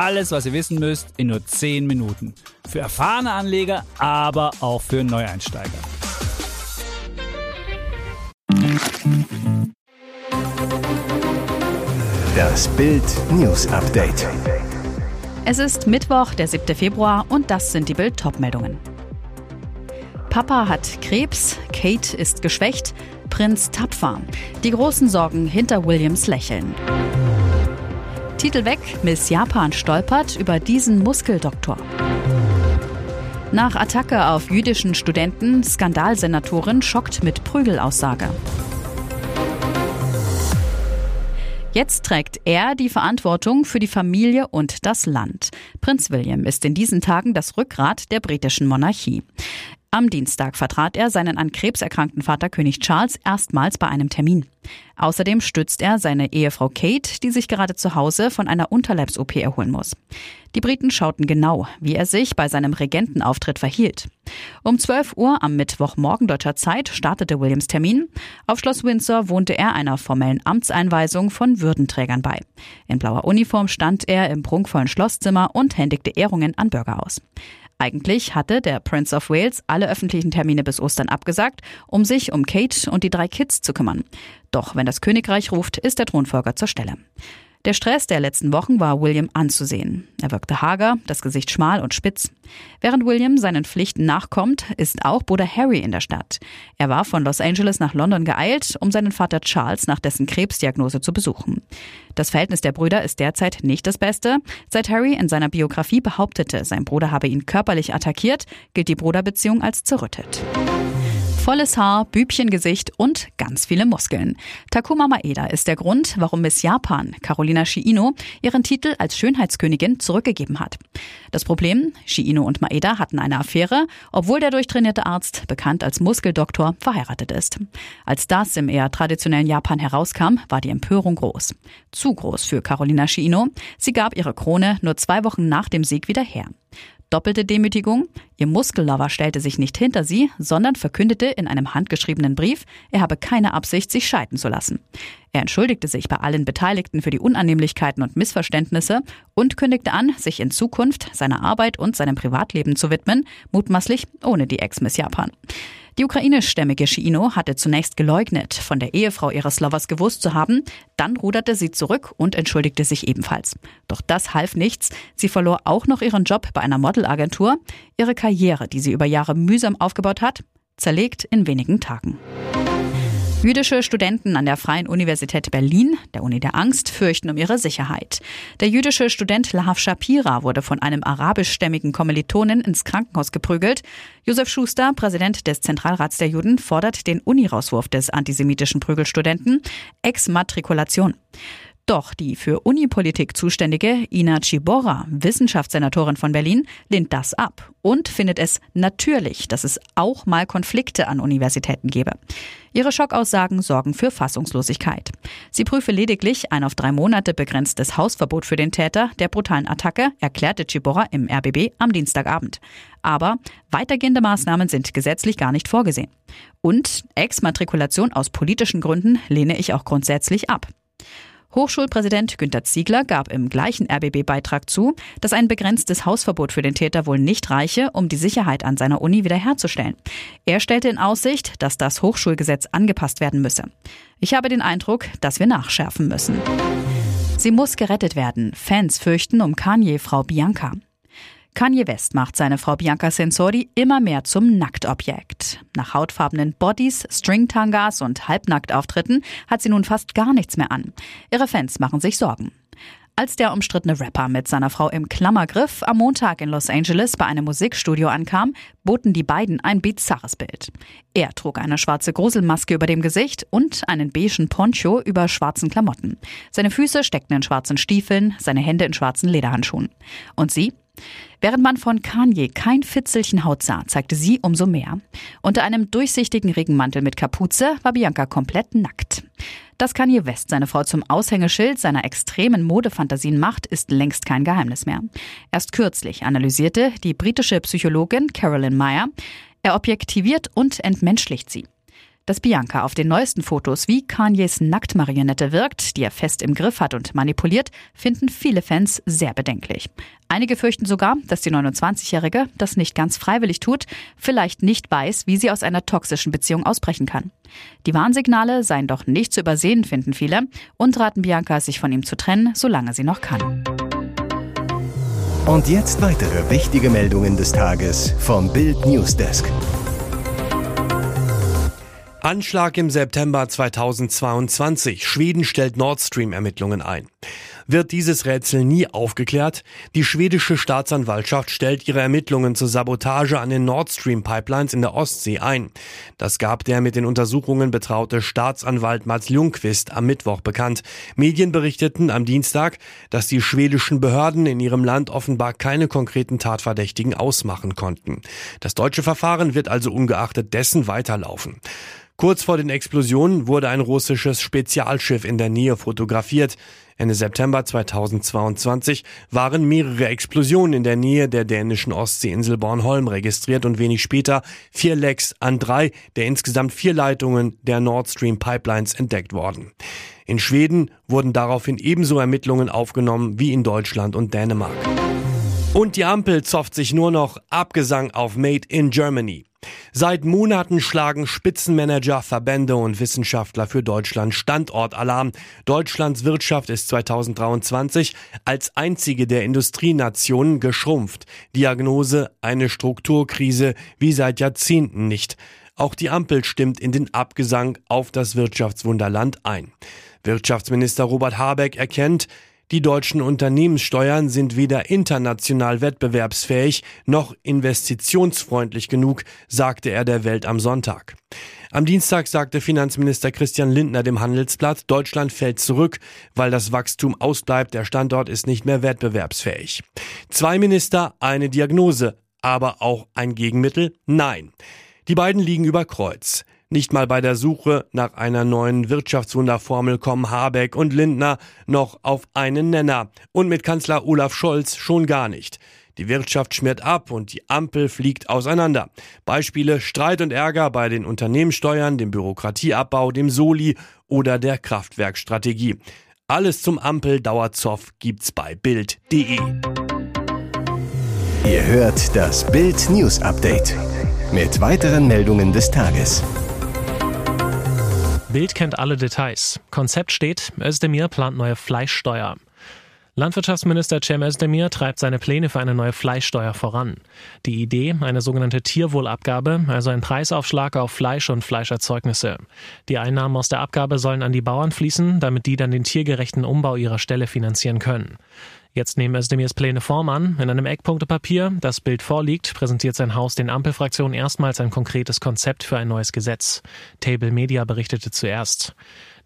Alles, was ihr wissen müsst, in nur 10 Minuten. Für erfahrene Anleger, aber auch für Neueinsteiger. Das Bild News Update. Es ist Mittwoch, der 7. Februar und das sind die Bild Topmeldungen. Papa hat Krebs, Kate ist geschwächt, Prinz tapfer. Die großen Sorgen hinter Williams Lächeln. Titel weg, Miss Japan stolpert über diesen Muskeldoktor. Nach Attacke auf jüdischen Studenten, Skandalsenatorin schockt mit Prügelaussage. Jetzt trägt er die Verantwortung für die Familie und das Land. Prinz William ist in diesen Tagen das Rückgrat der britischen Monarchie. Am Dienstag vertrat er seinen an Krebs erkrankten Vater König Charles erstmals bei einem Termin. Außerdem stützt er seine Ehefrau Kate, die sich gerade zu Hause von einer Unterleibs-OP erholen muss. Die Briten schauten genau, wie er sich bei seinem Regentenauftritt verhielt. Um 12 Uhr am Mittwochmorgen deutscher Zeit startete Williams Termin. Auf Schloss Windsor wohnte er einer formellen Amtseinweisung von Würdenträgern bei. In blauer Uniform stand er im prunkvollen Schlosszimmer und händigte Ehrungen an Bürger aus. Eigentlich hatte der Prince of Wales alle öffentlichen Termine bis Ostern abgesagt, um sich um Kate und die drei Kids zu kümmern. Doch wenn das Königreich ruft, ist der Thronfolger zur Stelle. Der Stress der letzten Wochen war William anzusehen. Er wirkte hager, das Gesicht schmal und spitz. Während William seinen Pflichten nachkommt, ist auch Bruder Harry in der Stadt. Er war von Los Angeles nach London geeilt, um seinen Vater Charles nach dessen Krebsdiagnose zu besuchen. Das Verhältnis der Brüder ist derzeit nicht das Beste. Seit Harry in seiner Biografie behauptete, sein Bruder habe ihn körperlich attackiert, gilt die Bruderbeziehung als zerrüttet. Volles Haar, Bübchengesicht und ganz viele Muskeln. Takuma Maeda ist der Grund, warum Miss Japan, Carolina Shiino, ihren Titel als Schönheitskönigin zurückgegeben hat. Das Problem, Shiino und Maeda hatten eine Affäre, obwohl der durchtrainierte Arzt, bekannt als Muskeldoktor, verheiratet ist. Als das im eher traditionellen Japan herauskam, war die Empörung groß. Zu groß für Carolina Shiino. Sie gab ihre Krone nur zwei Wochen nach dem Sieg wieder her. Doppelte Demütigung. Ihr Muskellover stellte sich nicht hinter sie, sondern verkündete in einem handgeschriebenen Brief, er habe keine Absicht, sich scheiden zu lassen. Er entschuldigte sich bei allen Beteiligten für die Unannehmlichkeiten und Missverständnisse und kündigte an, sich in Zukunft seiner Arbeit und seinem Privatleben zu widmen, mutmaßlich ohne die Ex-Miss Japan. Die ukrainischstämmige Shiino hatte zunächst geleugnet, von der Ehefrau ihres Lovers gewusst zu haben, dann ruderte sie zurück und entschuldigte sich ebenfalls. Doch das half nichts. Sie verlor auch noch ihren Job bei einer Modelagentur. Ihre Karriere, die sie über Jahre mühsam aufgebaut hat, zerlegt in wenigen Tagen. Jüdische Studenten an der Freien Universität Berlin, der Uni der Angst, fürchten um ihre Sicherheit. Der jüdische Student Lahav Shapira wurde von einem arabischstämmigen Kommilitonen ins Krankenhaus geprügelt. Josef Schuster, Präsident des Zentralrats der Juden, fordert den Unirauswurf des antisemitischen Prügelstudenten, Exmatrikulation. Doch die für Unipolitik zuständige Ina Ciborra, Wissenschaftssenatorin von Berlin, lehnt das ab und findet es natürlich, dass es auch mal Konflikte an Universitäten gebe. Ihre Schockaussagen sorgen für Fassungslosigkeit. Sie prüfe lediglich ein auf drei Monate begrenztes Hausverbot für den Täter der brutalen Attacke, erklärte Ciborra im RBB am Dienstagabend. Aber weitergehende Maßnahmen sind gesetzlich gar nicht vorgesehen. Und Exmatrikulation aus politischen Gründen lehne ich auch grundsätzlich ab. Hochschulpräsident Günter Ziegler gab im gleichen RBB-Beitrag zu, dass ein begrenztes Hausverbot für den Täter wohl nicht reiche, um die Sicherheit an seiner Uni wiederherzustellen. Er stellte in Aussicht, dass das Hochschulgesetz angepasst werden müsse. Ich habe den Eindruck, dass wir nachschärfen müssen. Sie muss gerettet werden. Fans fürchten um Kanye-Frau Bianca. Kanye West macht seine Frau Bianca Sensori immer mehr zum Nacktobjekt. Nach hautfarbenen Bodies, Stringtangas und Halbnacktauftritten hat sie nun fast gar nichts mehr an. Ihre Fans machen sich Sorgen. Als der umstrittene Rapper mit seiner Frau im Klammergriff am Montag in Los Angeles bei einem Musikstudio ankam, boten die beiden ein bizarres Bild. Er trug eine schwarze Gruselmaske über dem Gesicht und einen beigen Poncho über schwarzen Klamotten. Seine Füße steckten in schwarzen Stiefeln, seine Hände in schwarzen Lederhandschuhen. Und sie Während man von Kanye kein Fitzelchen Haut sah, zeigte sie umso mehr. Unter einem durchsichtigen Regenmantel mit Kapuze war Bianca komplett nackt. Dass Kanye West seine Frau zum Aushängeschild seiner extremen Modefantasien macht, ist längst kein Geheimnis mehr. Erst kürzlich analysierte die britische Psychologin Carolyn Meyer, er objektiviert und entmenschlicht sie. Dass Bianca auf den neuesten Fotos wie Kanyes Nacktmarionette wirkt, die er fest im Griff hat und manipuliert, finden viele Fans sehr bedenklich. Einige fürchten sogar, dass die 29-Jährige das nicht ganz freiwillig tut, vielleicht nicht weiß, wie sie aus einer toxischen Beziehung ausbrechen kann. Die Warnsignale seien doch nicht zu übersehen, finden viele, und raten Bianca, sich von ihm zu trennen, solange sie noch kann. Und jetzt weitere wichtige Meldungen des Tages vom Bild Newsdesk. Anschlag im September 2022. Schweden stellt Nord Stream Ermittlungen ein. Wird dieses Rätsel nie aufgeklärt? Die schwedische Staatsanwaltschaft stellt ihre Ermittlungen zur Sabotage an den Nord Stream Pipelines in der Ostsee ein. Das gab der mit den Untersuchungen betraute Staatsanwalt Mats Ljungqvist am Mittwoch bekannt. Medien berichteten am Dienstag, dass die schwedischen Behörden in ihrem Land offenbar keine konkreten Tatverdächtigen ausmachen konnten. Das deutsche Verfahren wird also ungeachtet dessen weiterlaufen. Kurz vor den Explosionen wurde ein russisches Spezialschiff in der Nähe fotografiert. Ende September 2022 waren mehrere Explosionen in der Nähe der dänischen Ostseeinsel Bornholm registriert und wenig später vier Lecks an drei der insgesamt vier Leitungen der Nord Stream Pipelines entdeckt worden. In Schweden wurden daraufhin ebenso Ermittlungen aufgenommen wie in Deutschland und Dänemark. Und die Ampel zofft sich nur noch Abgesang auf Made in Germany. Seit Monaten schlagen Spitzenmanager, Verbände und Wissenschaftler für Deutschland Standortalarm. Deutschlands Wirtschaft ist 2023 als einzige der Industrienationen geschrumpft. Diagnose eine Strukturkrise wie seit Jahrzehnten nicht. Auch die Ampel stimmt in den Abgesang auf das Wirtschaftswunderland ein. Wirtschaftsminister Robert Habeck erkennt, die deutschen Unternehmenssteuern sind weder international wettbewerbsfähig noch investitionsfreundlich genug, sagte er der Welt am Sonntag. Am Dienstag sagte Finanzminister Christian Lindner dem Handelsblatt, Deutschland fällt zurück, weil das Wachstum ausbleibt, der Standort ist nicht mehr wettbewerbsfähig. Zwei Minister, eine Diagnose, aber auch ein Gegenmittel? Nein. Die beiden liegen über Kreuz. Nicht mal bei der Suche nach einer neuen Wirtschaftswunderformel kommen Habeck und Lindner noch auf einen Nenner. Und mit Kanzler Olaf Scholz schon gar nicht. Die Wirtschaft schmiert ab und die Ampel fliegt auseinander. Beispiele Streit und Ärger bei den Unternehmenssteuern, dem Bürokratieabbau, dem Soli oder der Kraftwerkstrategie. Alles zum Ampel-Dauerzoff gibt's bei Bild.de. Ihr hört das Bild News Update mit weiteren Meldungen des Tages. Bild kennt alle Details. Konzept steht, Özdemir plant neue Fleischsteuer. Landwirtschaftsminister Cem Özdemir treibt seine Pläne für eine neue Fleischsteuer voran. Die Idee, eine sogenannte Tierwohlabgabe, also ein Preisaufschlag auf Fleisch und Fleischerzeugnisse. Die Einnahmen aus der Abgabe sollen an die Bauern fließen, damit die dann den tiergerechten Umbau ihrer Ställe finanzieren können. Jetzt nehmen Özdemirs Pläne Form an. In einem Eckpunktepapier, das Bild vorliegt, präsentiert sein Haus den Ampelfraktionen erstmals ein konkretes Konzept für ein neues Gesetz. Table Media berichtete zuerst.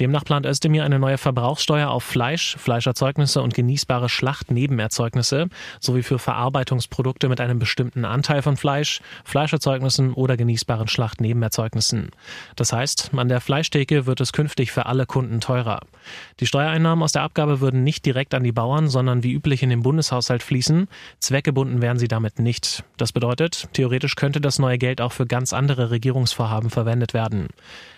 Demnach plant Özdemir eine neue Verbrauchssteuer auf Fleisch, Fleischerzeugnisse und genießbare Schlachtnebenerzeugnisse sowie für Verarbeitungsprodukte mit einem bestimmten Anteil von Fleisch, Fleischerzeugnissen oder genießbaren Schlachtnebenerzeugnissen. Das heißt, an der Fleischtheke wird es künftig für alle Kunden teurer. Die Steuereinnahmen aus der Abgabe würden nicht direkt an die Bauern, sondern wie üblich in den Bundeshaushalt fließen. Zweckgebunden wären sie damit nicht. Das bedeutet, theoretisch könnte das neue Geld auch für ganz andere Regierungsvorhaben verwendet werden.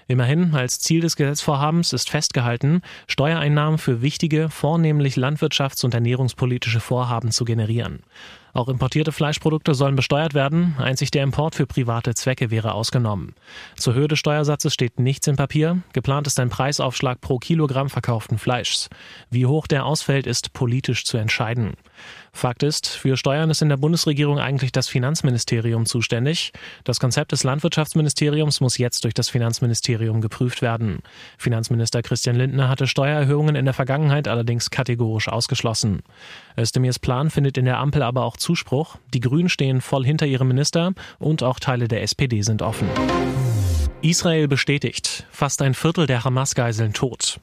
Immerhin, als Ziel des Gesetzvorhabens ist festgehalten, Steuereinnahmen für wichtige, vornehmlich landwirtschafts- und ernährungspolitische Vorhaben zu generieren. Auch importierte Fleischprodukte sollen besteuert werden, einzig der Import für private Zwecke wäre ausgenommen. Zur Höhe des Steuersatzes steht nichts im Papier, geplant ist ein Preisaufschlag pro Kilogramm verkauften Fleischs. Wie hoch der ausfällt, ist politisch zu entscheiden. Fakt ist, für Steuern ist in der Bundesregierung eigentlich das Finanzministerium zuständig. Das Konzept des Landwirtschaftsministeriums muss jetzt durch das Finanzministerium geprüft werden. Finanzminister Christian Lindner hatte Steuererhöhungen in der Vergangenheit allerdings kategorisch ausgeschlossen. Özdemirs Plan findet in der Ampel aber auch Zuspruch. Die Grünen stehen voll hinter ihrem Minister und auch Teile der SPD sind offen. Israel bestätigt, fast ein Viertel der Hamas-Geiseln tot.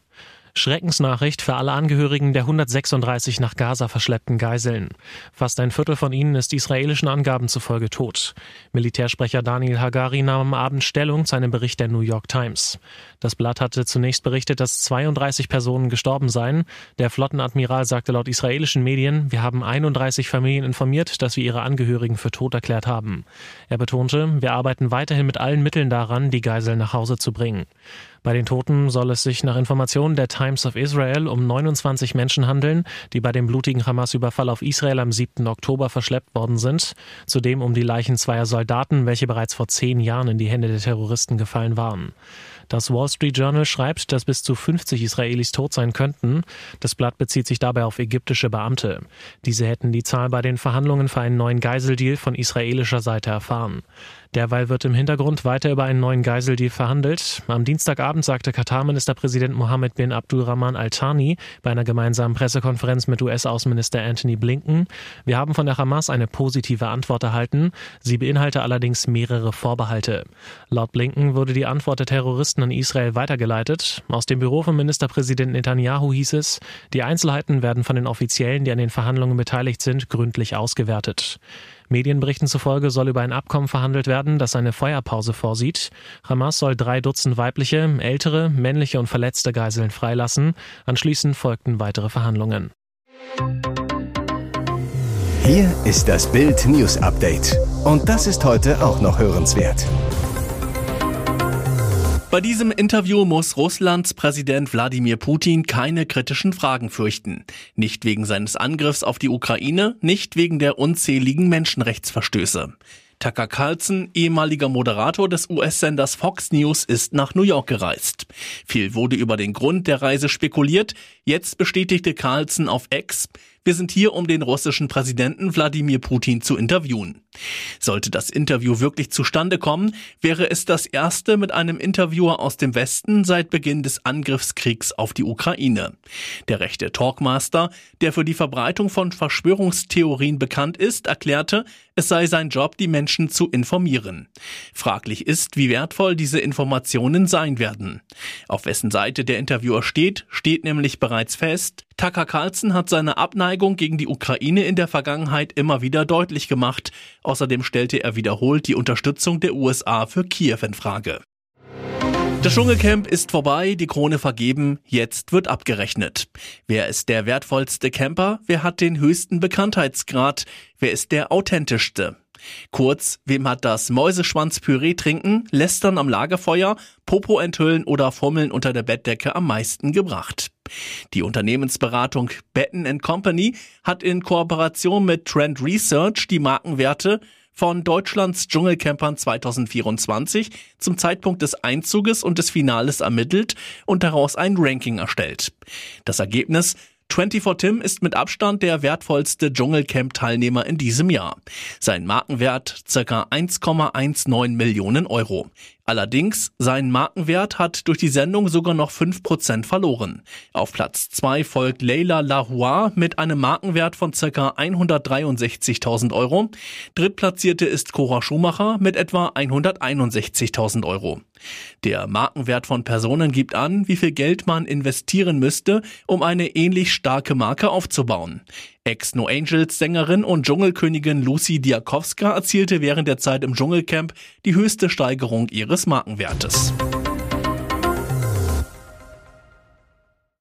Schreckensnachricht für alle Angehörigen der 136 nach Gaza verschleppten Geiseln. Fast ein Viertel von ihnen ist israelischen Angaben zufolge tot. Militärsprecher Daniel Hagari nahm am Abend Stellung zu einem Bericht der New York Times. Das Blatt hatte zunächst berichtet, dass 32 Personen gestorben seien. Der Flottenadmiral sagte laut israelischen Medien, wir haben 31 Familien informiert, dass wir ihre Angehörigen für tot erklärt haben. Er betonte, wir arbeiten weiterhin mit allen Mitteln daran, die Geiseln nach Hause zu bringen. Bei den Toten soll es sich nach Informationen der Times of Israel um 29 Menschen handeln, die bei dem blutigen Hamas-Überfall auf Israel am 7. Oktober verschleppt worden sind. Zudem um die Leichen zweier Soldaten, welche bereits vor zehn Jahren in die Hände der Terroristen gefallen waren. Das Wall Street Journal schreibt, dass bis zu 50 Israelis tot sein könnten. Das Blatt bezieht sich dabei auf ägyptische Beamte. Diese hätten die Zahl bei den Verhandlungen für einen neuen Geiseldeal von israelischer Seite erfahren. Derweil wird im Hintergrund weiter über einen neuen Geiseldeal verhandelt. Am Dienstagabend sagte Katar-Ministerpräsident Mohammed bin Abdulrahman Al-Thani bei einer gemeinsamen Pressekonferenz mit US-Außenminister Anthony Blinken, wir haben von der Hamas eine positive Antwort erhalten. Sie beinhalte allerdings mehrere Vorbehalte. Laut Blinken wurde die Antwort der Terroristen an Israel weitergeleitet. Aus dem Büro von Ministerpräsident Netanyahu hieß es, die Einzelheiten werden von den Offiziellen, die an den Verhandlungen beteiligt sind, gründlich ausgewertet. Medienberichten zufolge soll über ein Abkommen verhandelt werden, das eine Feuerpause vorsieht. Hamas soll drei Dutzend weibliche, ältere, männliche und verletzte Geiseln freilassen. Anschließend folgten weitere Verhandlungen. Hier ist das Bild News Update. Und das ist heute auch noch hörenswert. Bei diesem Interview muss Russlands Präsident Wladimir Putin keine kritischen Fragen fürchten. Nicht wegen seines Angriffs auf die Ukraine, nicht wegen der unzähligen Menschenrechtsverstöße. Tucker Carlson, ehemaliger Moderator des US-Senders Fox News, ist nach New York gereist. Viel wurde über den Grund der Reise spekuliert. Jetzt bestätigte Carlson auf X, wir sind hier, um den russischen Präsidenten Wladimir Putin zu interviewen. Sollte das Interview wirklich zustande kommen, wäre es das erste mit einem Interviewer aus dem Westen seit Beginn des Angriffskriegs auf die Ukraine. Der rechte Talkmaster, der für die Verbreitung von Verschwörungstheorien bekannt ist, erklärte, es sei sein Job, die Menschen zu informieren. Fraglich ist, wie wertvoll diese Informationen sein werden. Auf wessen Seite der Interviewer steht, steht nämlich bereits fest, Tucker Carlson hat seine Abneigung gegen die Ukraine in der Vergangenheit immer wieder deutlich gemacht. Außerdem stellte er wiederholt die Unterstützung der USA für Kiew in Frage. Das Dschungelcamp ist vorbei, die Krone vergeben, jetzt wird abgerechnet. Wer ist der wertvollste Camper? Wer hat den höchsten Bekanntheitsgrad? Wer ist der authentischste? Kurz, wem hat das Mäuseschwanzpüree trinken, Lästern am Lagerfeuer, Popo enthüllen oder Fummeln unter der Bettdecke am meisten gebracht? Die Unternehmensberatung Betten Company hat in Kooperation mit Trend Research die Markenwerte von Deutschlands Dschungelcampern 2024 zum Zeitpunkt des Einzuges und des Finales ermittelt und daraus ein Ranking erstellt. Das Ergebnis 24 Tim ist mit Abstand der wertvollste Dschungelcamp-Teilnehmer in diesem Jahr. Sein Markenwert circa 1,19 Millionen Euro. Allerdings, sein Markenwert hat durch die Sendung sogar noch 5% verloren. Auf Platz 2 folgt Leila Lahoua mit einem Markenwert von ca. 163.000 Euro. Drittplatzierte ist Cora Schumacher mit etwa 161.000 Euro. Der Markenwert von Personen gibt an, wie viel Geld man investieren müsste, um eine ähnlich starke Marke aufzubauen. Ex-No Angels Sängerin und Dschungelkönigin Lucy Diakowska erzielte während der Zeit im Dschungelcamp die höchste Steigerung ihres Markenwertes.